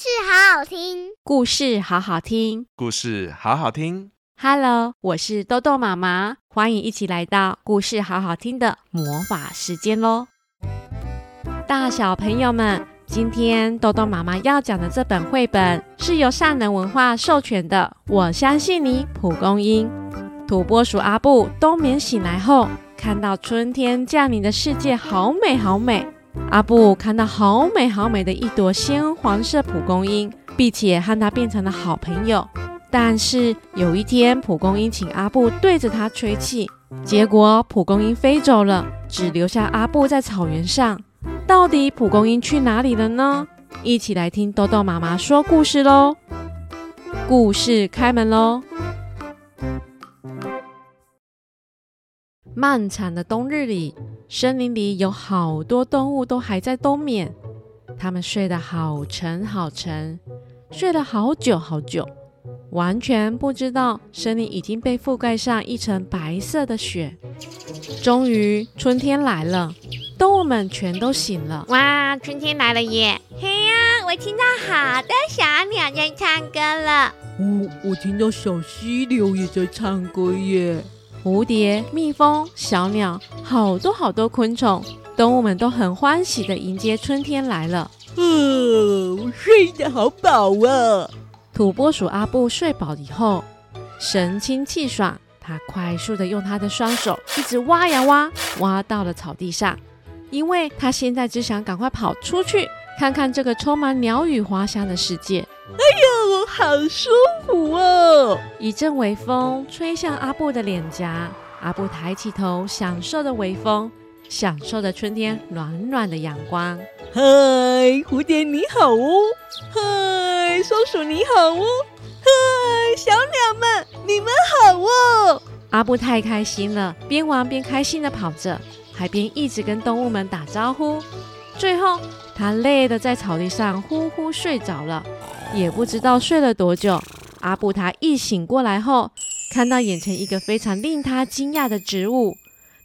事好好听，故事好好听，故事好好听。Hello，我是豆豆妈妈，欢迎一起来到故事好好听的魔法时间喽！大小朋友们，今天豆豆妈妈要讲的这本绘本是由善能文化授权的。我相信你，蒲公英。土拨鼠阿布冬眠醒来后，看到春天降临的世界，好美好美。阿布看到好美好美的一朵鲜黄色蒲公英，并且和它变成了好朋友。但是有一天，蒲公英请阿布对着它吹气，结果蒲公英飞走了，只留下阿布在草原上。到底蒲公英去哪里了呢？一起来听豆豆妈妈说故事喽！故事开门喽！漫长的冬日里。森林里有好多动物都还在冬眠，它们睡得好沉好沉，睡了好久好久，完全不知道森林已经被覆盖上一层白色的雪。终于，春天来了，动物们全都醒了。哇，春天来了耶！嘿呀，我听到好多小鸟在唱歌了。哦，我听到小溪流也在唱歌耶。蝴蝶、蜜蜂、小鸟，好多好多昆虫，动物们都很欢喜的迎接春天来了。呃，我睡得好饱啊！土拨鼠阿布睡饱以后，神清气爽，他快速的用他的双手一直挖呀挖，挖到了草地上，因为他现在只想赶快跑出去，看看这个充满鸟语花香的世界。哎呦，好舒服哦！一阵微风吹向阿布的脸颊，阿布抬起头，享受着微风，享受着春天暖暖的阳光。嗨，蝴蝶你好哦！嗨，松鼠你好哦！嗨，小鸟们你们好哦！阿布太开心了，边玩边开心的跑着，还边一直跟动物们打招呼。最后，他累得在草地上呼呼睡着了。也不知道睡了多久，阿布他一醒过来后，看到眼前一个非常令他惊讶的植物，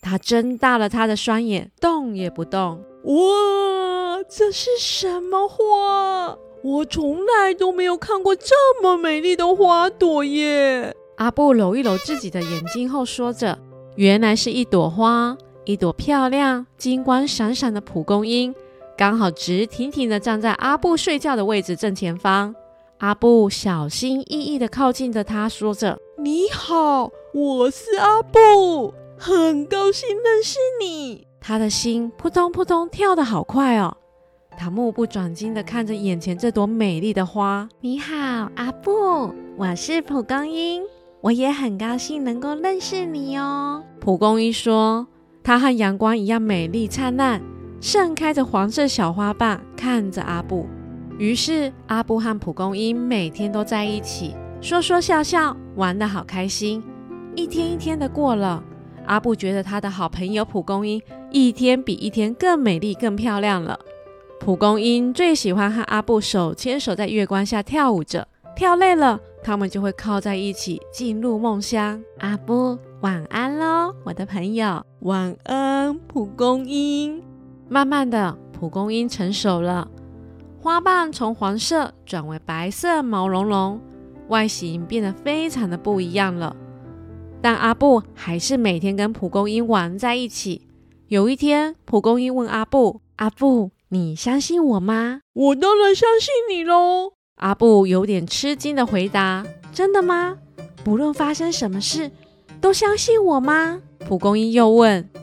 他睁大了他的双眼，动也不动。哇，这是什么花？我从来都没有看过这么美丽的花朵耶！阿布揉一揉自己的眼睛后，说着：“原来是一朵花，一朵漂亮、金光闪闪的蒲公英。”刚好直挺挺地站在阿布睡觉的位置正前方。阿布小心翼翼地靠近着他，说着：“你好，我是阿布，很高兴认识你。”他的心扑通扑通跳得好快哦。他目不转睛地看着眼前这朵美丽的花。“你好，阿布，我是蒲公英，我也很高兴能够认识你哦。”蒲公英说：“它和阳光一样美丽灿烂。”盛开着黄色小花瓣，看着阿布。于是阿布和蒲公英每天都在一起，说说笑笑，玩得好开心。一天一天的过了，阿布觉得他的好朋友蒲公英一天比一天更美丽、更漂亮了。蒲公英最喜欢和阿布手牵手在月光下跳舞着，跳累了，他们就会靠在一起进入梦乡。阿布，晚安喽，我的朋友。晚安，蒲公英。慢慢的，蒲公英成熟了，花瓣从黄色转为白色，毛茸茸，外形变得非常的不一样了。但阿布还是每天跟蒲公英玩在一起。有一天，蒲公英问阿布：“阿布，你相信我吗？”“我当然相信你喽。”阿布有点吃惊的回答：“真的吗？不论发生什么事，都相信我吗？”蒲公英又问：“嗯。”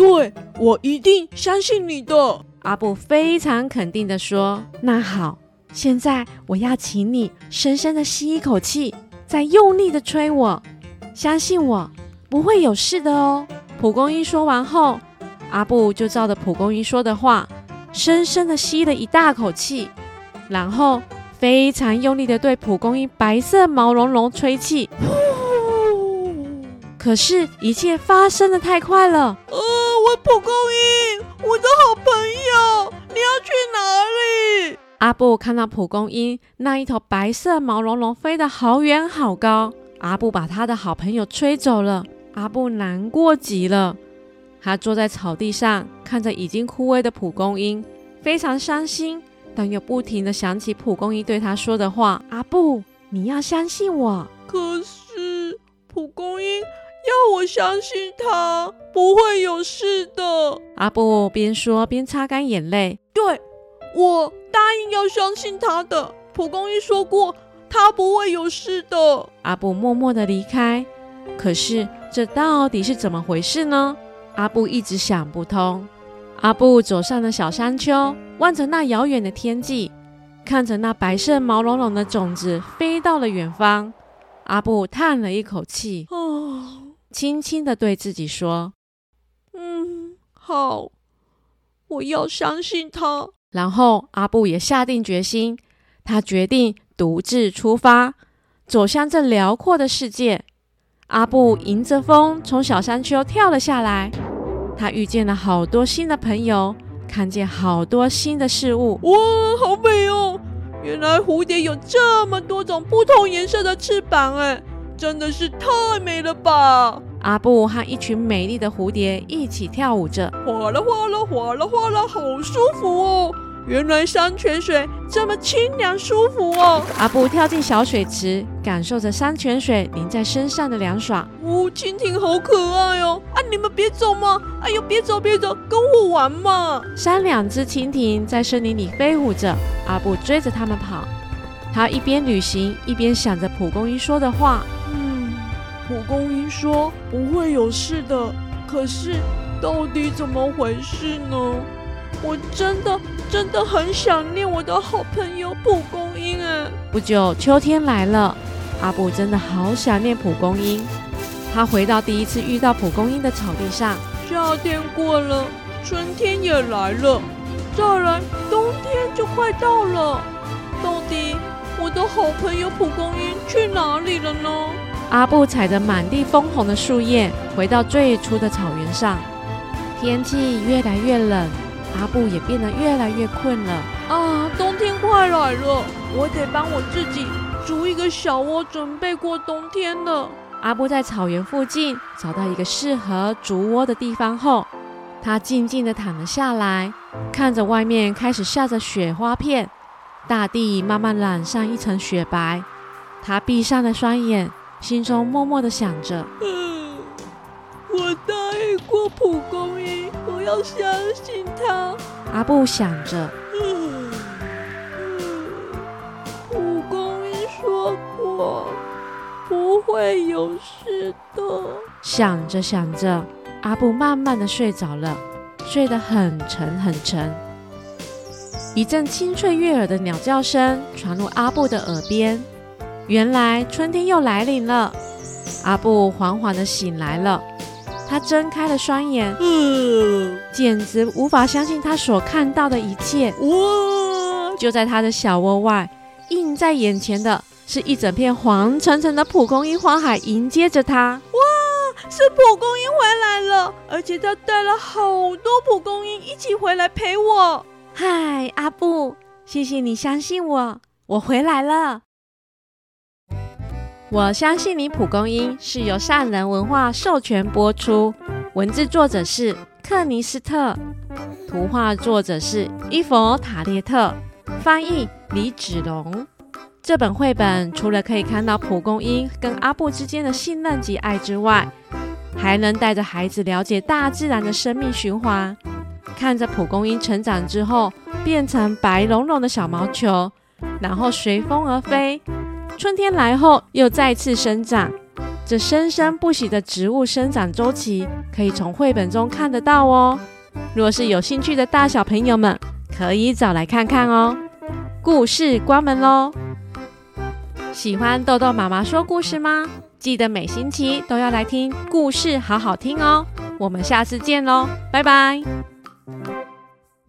对，我一定相信你的，阿布非常肯定地说。那好，现在我要请你深深的吸一口气，再用力的吹我，相信我不会有事的哦。蒲公英说完后，阿布就照着蒲公英说的话，深深的吸了一大口气，然后非常用力的对蒲公英白色毛茸茸吹气。可是，一切发生的太快了。呃，蒲公英，我的好朋友，你要去哪里？阿布看到蒲公英那一头白色毛茸茸飞得好远好高，阿布把他的好朋友吹走了。阿布难过极了，他坐在草地上，看着已经枯萎的蒲公英，非常伤心，但又不停地想起蒲公英对他说的话：“阿布，你要相信我。”可是蒲公英我相信他不会有事的。阿布边说边擦干眼泪。对，我答应要相信他的。蒲公英说过，他不会有事的。阿布默默的离开。可是这到底是怎么回事呢？阿布一直想不通。阿布走上了小山丘，望着那遥远的天际，看着那白色毛茸茸的种子飞到了远方。阿布叹了一口气，哦，轻轻的对自己说：“嗯，好，我要相信他。”然后阿布也下定决心，他决定独自出发，走向这辽阔的世界。阿布迎着风从小山丘跳了下来。他遇见了好多新的朋友，看见好多新的事物。哇，好美哦！原来蝴蝶有这么多种不同颜色的翅膀，哎，真的是太美了吧！阿布和一群美丽的蝴蝶一起跳舞着，哗啦哗啦哗啦哗啦，好舒服哦。原来山泉水这么清凉舒服哦！阿布跳进小水池，感受着山泉水淋在身上的凉爽。哦，蜻蜓好可爱哦！啊，你们别走嘛！哎呦，别走别走，跟我玩嘛！三两只蜻蜓在森林里飞舞着，阿布追着它们跑。他一边旅行，一边想着蒲公英说的话。嗯，蒲公英说不会有事的，可是到底怎么回事呢？我真的真的很想念我的好朋友蒲公英哎！不久，秋天来了，阿布真的好想念蒲公英。他回到第一次遇到蒲公英的草地上。夏天过了，春天也来了，再来冬天就快到了。到底我的好朋友蒲公英去哪里了呢？阿布踩着满地枫红的树叶，回到最初的草原上。天气越来越冷。阿布也变得越来越困了啊！冬天快来了，我得帮我自己筑一个小窝，准备过冬天了。阿布在草原附近找到一个适合筑窝的地方后，他静静地躺了下来，看着外面开始下着雪花片，大地慢慢染上一层雪白。他闭上了双眼，心中默默的想着：嗯，我答应过蒲公英。我要相信他，阿布想着。嗯嗯，蒲公英说过不会有事的。想着想着，阿布慢慢的睡着了，睡得很沉很沉。一阵清脆悦耳的鸟叫声传入阿布的耳边，原来春天又来临了。阿布缓缓的醒来了。他睁开了双眼，嗯，简直无法相信他所看到的一切。哇！就在他的小窝外，映在眼前的是一整片黄澄澄的蒲公英花海，迎接着他。哇！是蒲公英回来了，而且他带了好多蒲公英一起回来陪我。嗨，阿布，谢谢你相信我，我回来了。我相信你，蒲公英是由善人文化授权播出，文字作者是克尼斯特，图画作者是伊佛塔列特，翻译李子龙。这本绘本除了可以看到蒲公英跟阿布之间的信任及爱之外，还能带着孩子了解大自然的生命循环，看着蒲公英成长之后变成白茸茸的小毛球，然后随风而飞。春天来后，又再次生长。这生生不息的植物生长周期，可以从绘本中看得到哦。若是有兴趣的大小朋友们，可以找来看看哦。故事关门喽！喜欢豆豆妈妈说故事吗？记得每星期都要来听故事，好好听哦。我们下次见喽，拜拜。